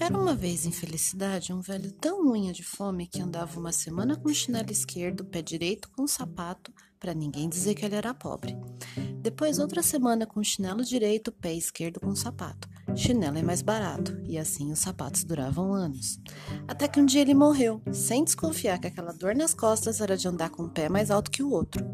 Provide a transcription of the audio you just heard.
Era uma vez em felicidade um velho tão unha de fome que andava uma semana com o chinelo esquerdo, pé direito com o sapato, para ninguém dizer que ele era pobre. Depois outra semana com o chinelo direito, pé esquerdo com o sapato. Chinelo é mais barato e assim os sapatos duravam anos. Até que um dia ele morreu, sem desconfiar que aquela dor nas costas era de andar com um pé mais alto que o outro.